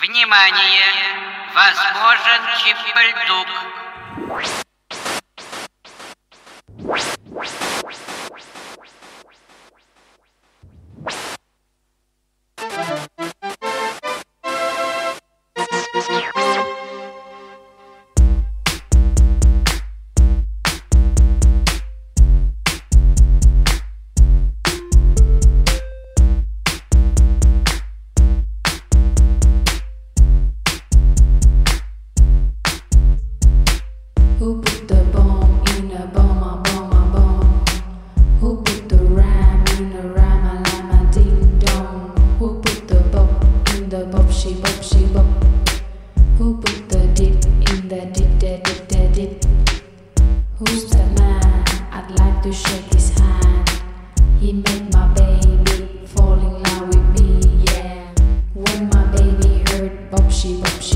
Внимание! Возможен чиппельдук. cheap, cheap.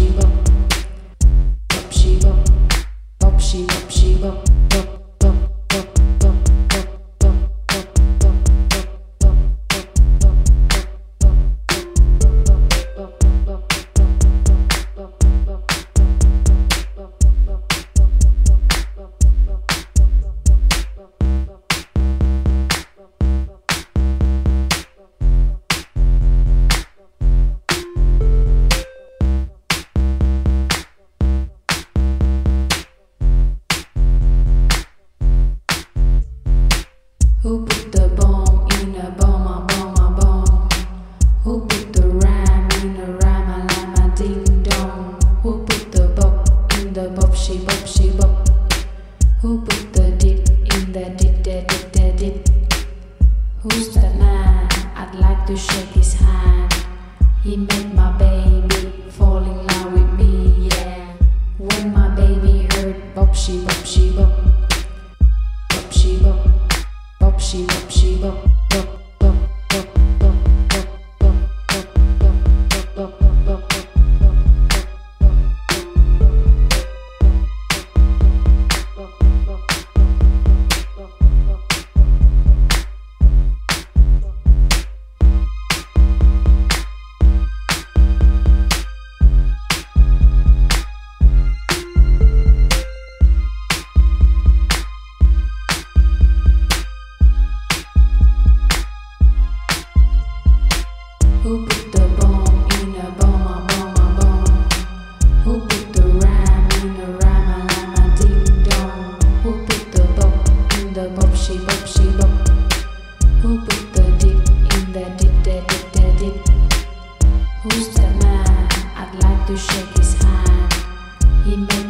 Amen.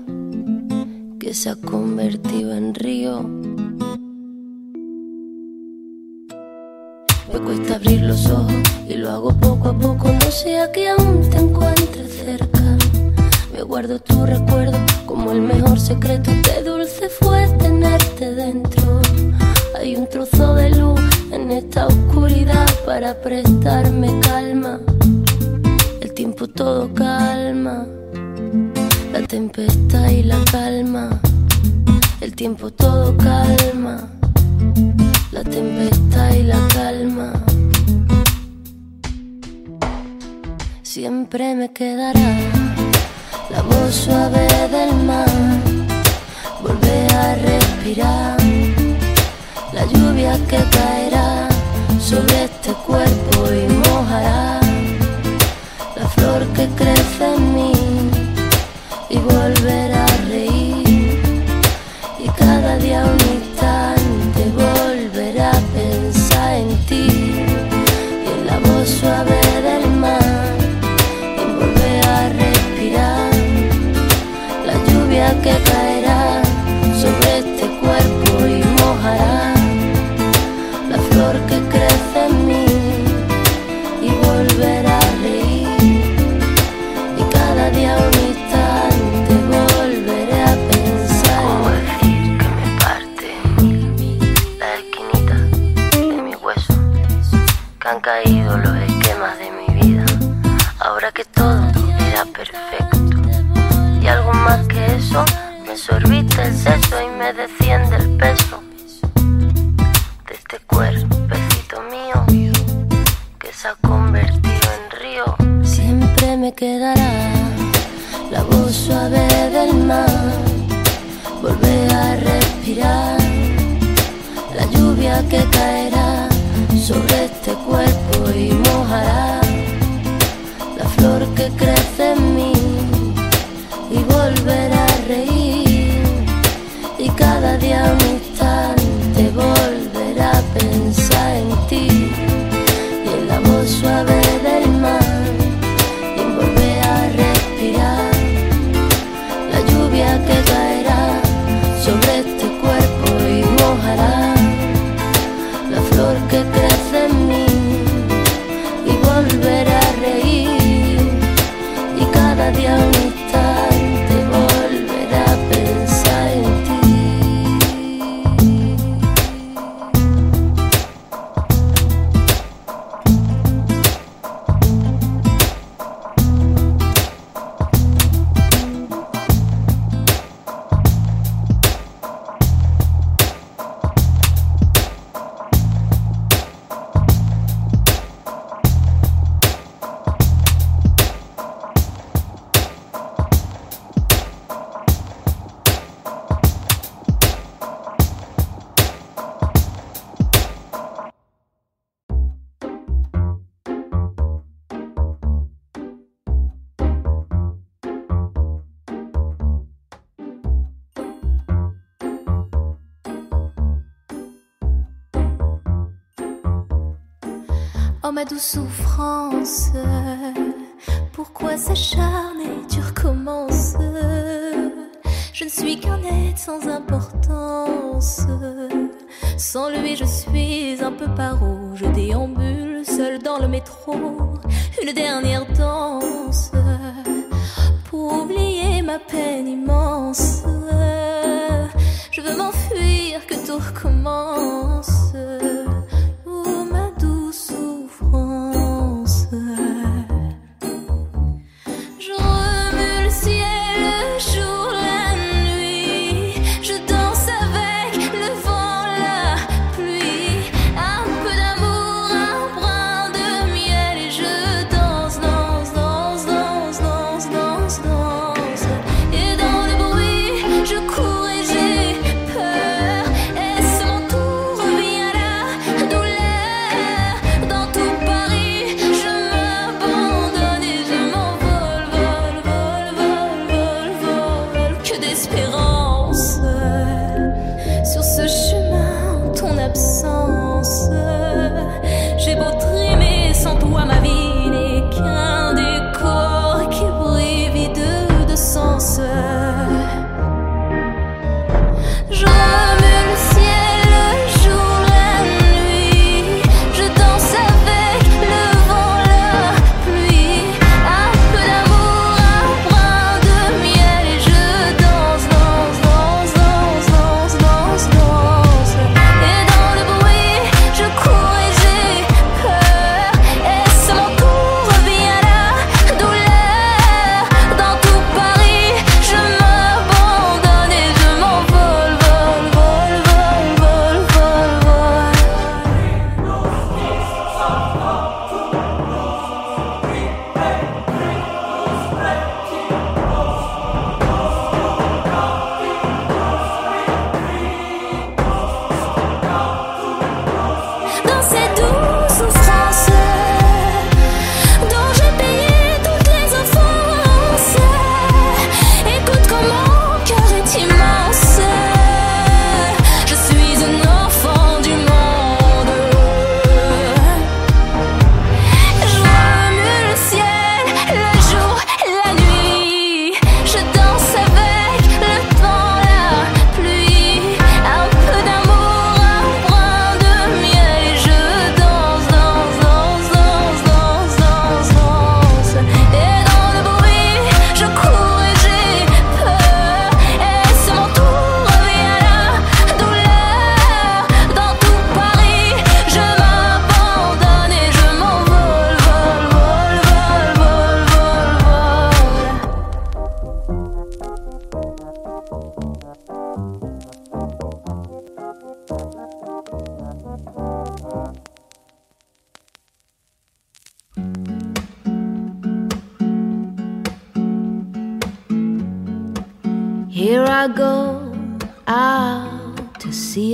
se ha convertido en río. Me cuesta abrir los ojos y lo hago poco a poco, no sea que aún te encuentres cerca. Me guardo tu recuerdo como el mejor secreto, qué dulce fue tenerte dentro. Hay un trozo de luz en esta oscuridad para prestarme calma. El tiempo todo calma, tempestad y la calma. El tiempo todo calma, la tempestad y la calma. Siempre me quedará la voz suave del mar, volver a respirar la lluvia que caerá sobre este cuerpo y mojará la flor que crece en mí but I han caído los esquemas de mi vida. Ahora que todo era perfecto. Y algo más que eso me sorbiste el seso y me desciende el peso de este cuerpecito mío que se ha convertido en río. Siempre me quedará la voz suave del mar, volver a respirar la lluvia que caerá sobre Oh ma douce souffrance, pourquoi s'acharner, tu recommences? Je ne suis qu'un être sans importance. Sans lui, je suis un peu paro. Je déambule seul dans le métro. Une dernière danse pour oublier ma peine immense. Je veux m'enfuir, que tout recommence.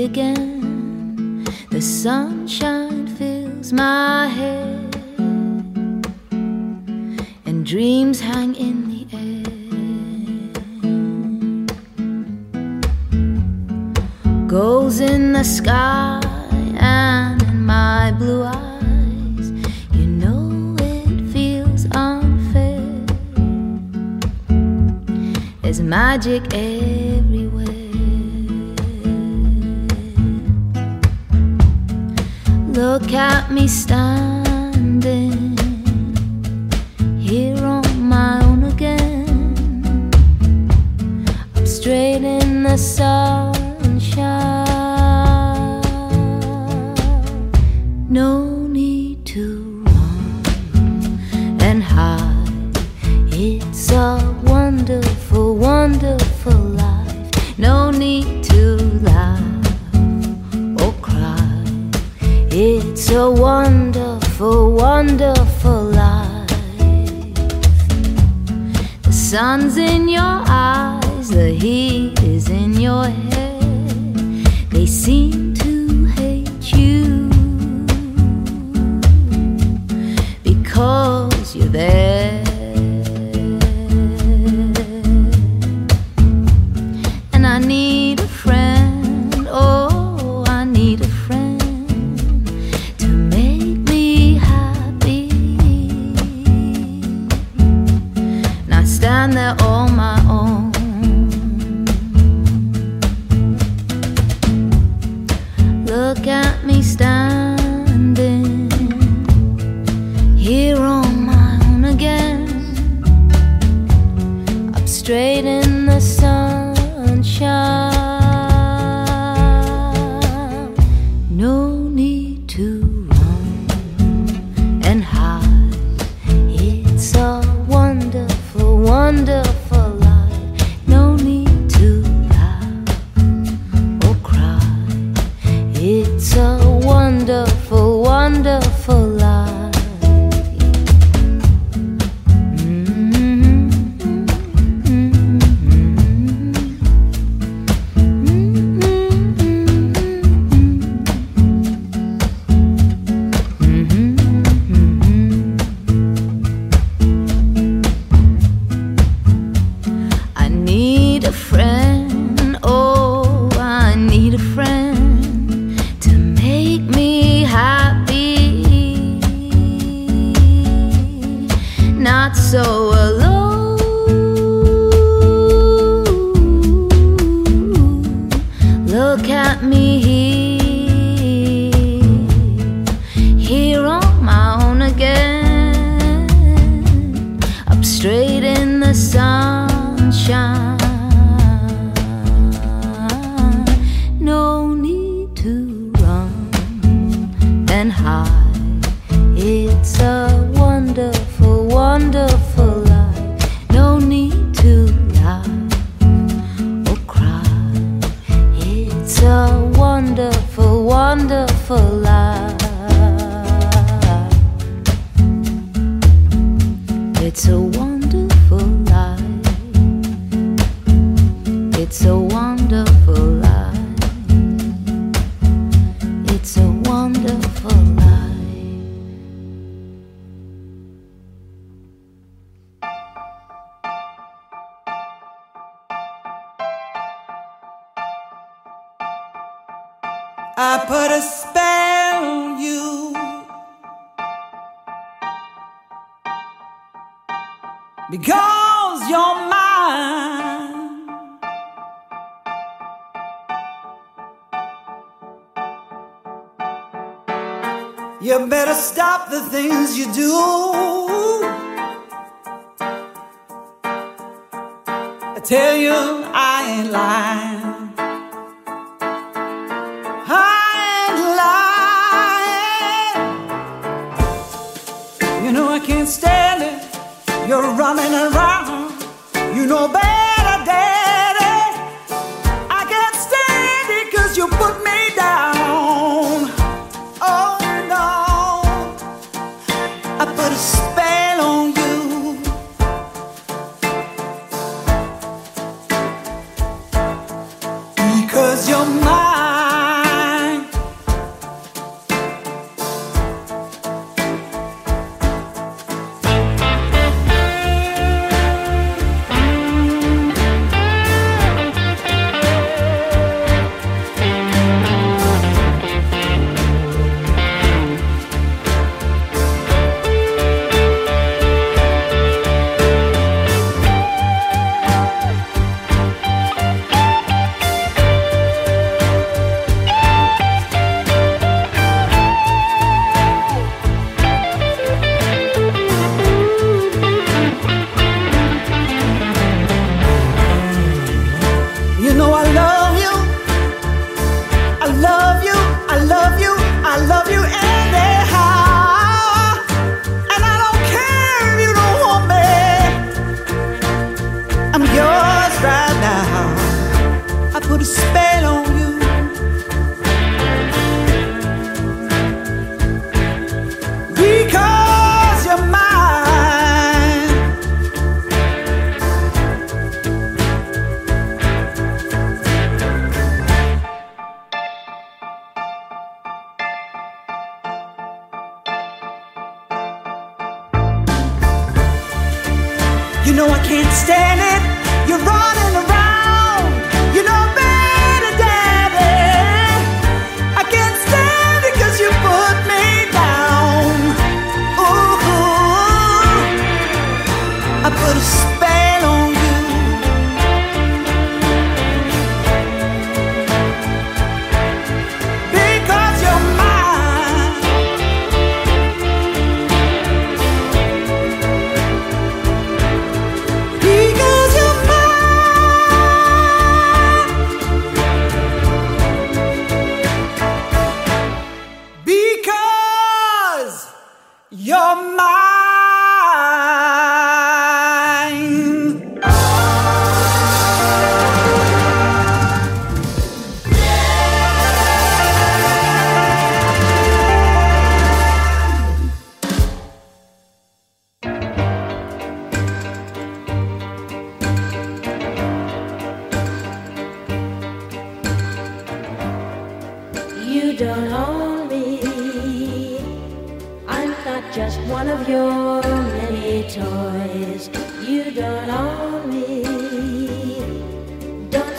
again. The sunshine fills my head, and dreams hang in the air. Goals in the sky and in my blue eyes, you know it feels unfair. There's magic air. got me stunned. find that all my wonderful life. It's a wonderful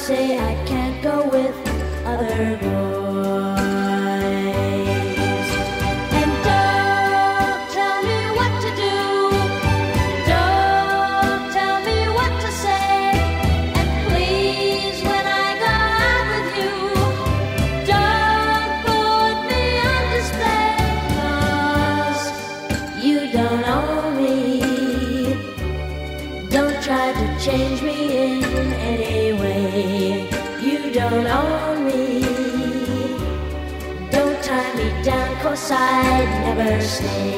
say I can't go with other boys. side never stays.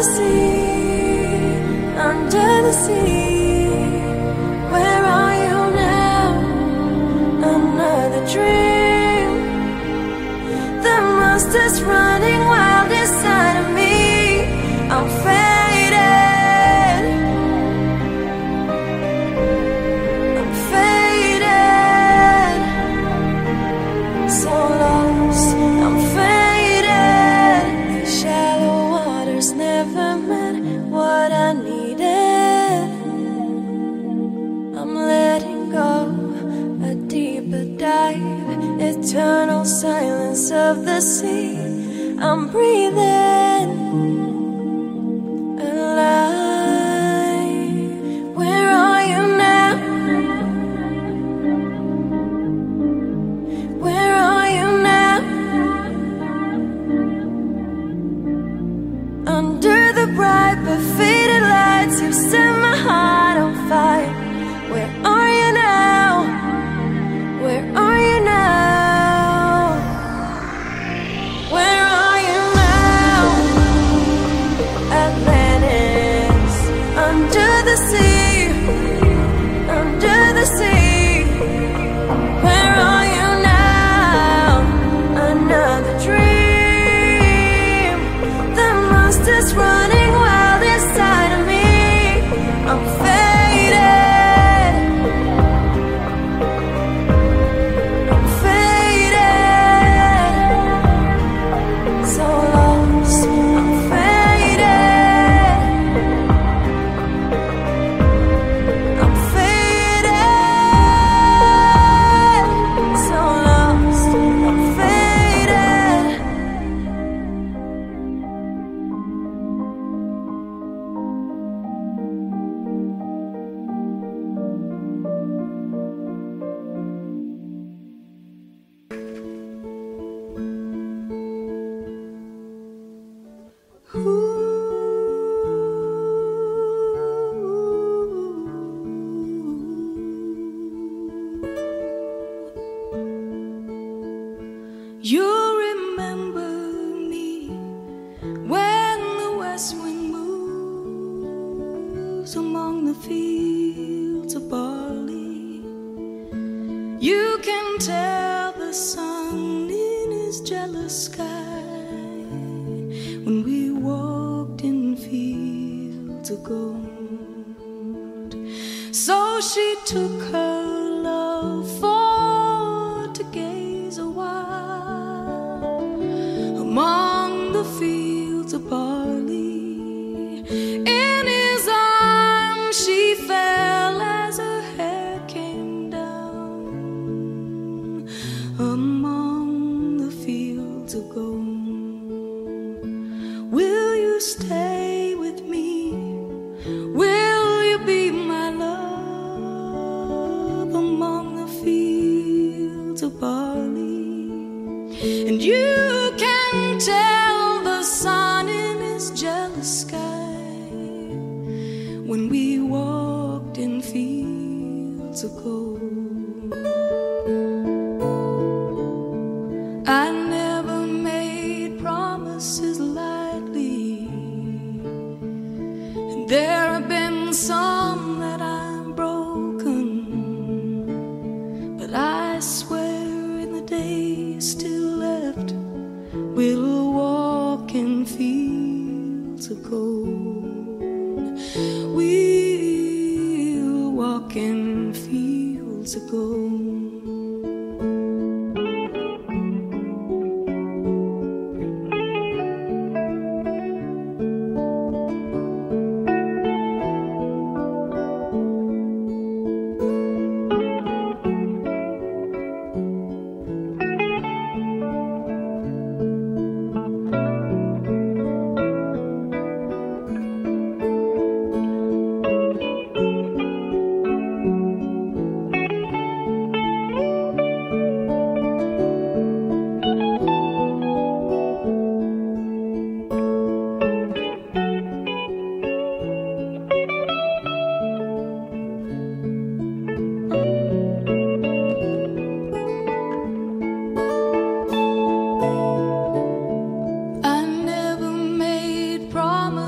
the sea, under the sea. I'm breathing walk in fields of gold.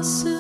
so